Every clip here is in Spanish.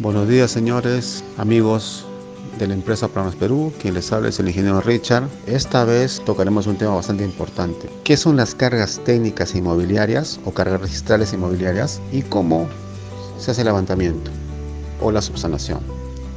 Buenos días señores, amigos de la empresa Planos Perú, quien les habla es el ingeniero Richard. Esta vez tocaremos un tema bastante importante. ¿Qué son las cargas técnicas inmobiliarias o cargas registrales inmobiliarias y cómo se hace el levantamiento o la subsanación?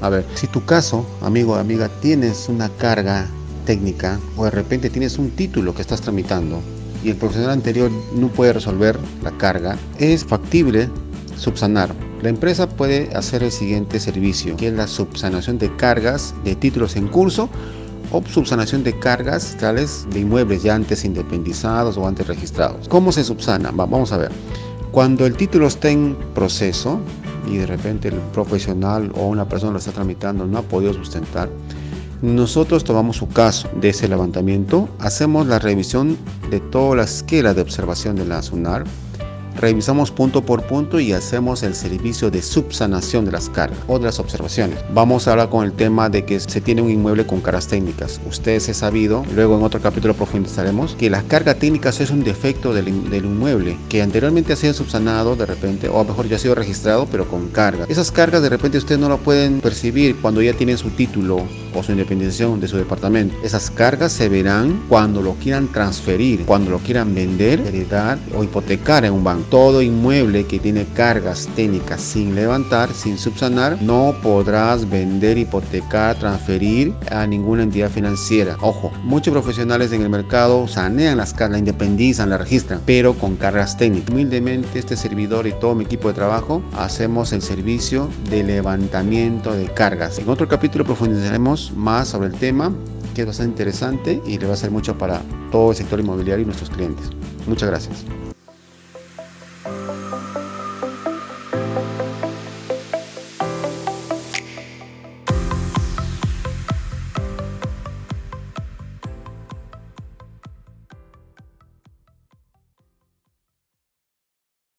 A ver, si tu caso, amigo o amiga, tienes una carga técnica o de repente tienes un título que estás tramitando y el profesional anterior no puede resolver la carga, es factible subsanar la empresa puede hacer el siguiente servicio, que es la subsanación de cargas de títulos en curso o subsanación de cargas tales de inmuebles ya antes independizados o antes registrados. ¿Cómo se subsana? Vamos a ver. Cuando el título está en proceso y de repente el profesional o una persona lo está tramitando no ha podido sustentar, nosotros tomamos su caso de ese levantamiento, hacemos la revisión de toda la esquela de observación de la SUNAR, revisamos punto por punto y hacemos el servicio de subsanación de las cargas o de las observaciones. Vamos a hablar con el tema de que se tiene un inmueble con cargas técnicas. Ustedes he sabido, luego en otro capítulo profundizaremos, que las cargas técnicas es un defecto del, inmueble que anteriormente ha sido subsanado de repente, o a lo mejor ya ha sido registrado, pero con carga. Esas cargas de repente ustedes no lo pueden percibir cuando ya tienen su título o su independización de su departamento. Esas cargas se verán cuando lo quieran transferir, cuando lo quieran vender, heredar o hipotecar en un banco. Todo inmueble que tiene cargas técnicas sin levantar, sin subsanar, no podrás vender, hipotecar, transferir a ninguna entidad financiera. Ojo, muchos profesionales en el mercado sanean las cargas, la independizan, la registran, pero con cargas técnicas. Humildemente este servidor y todo mi equipo de trabajo hacemos el servicio de levantamiento de cargas. En otro capítulo profundizaremos más sobre el tema que es bastante interesante y le va a ser mucho para todo el sector inmobiliario y nuestros clientes. Muchas gracias.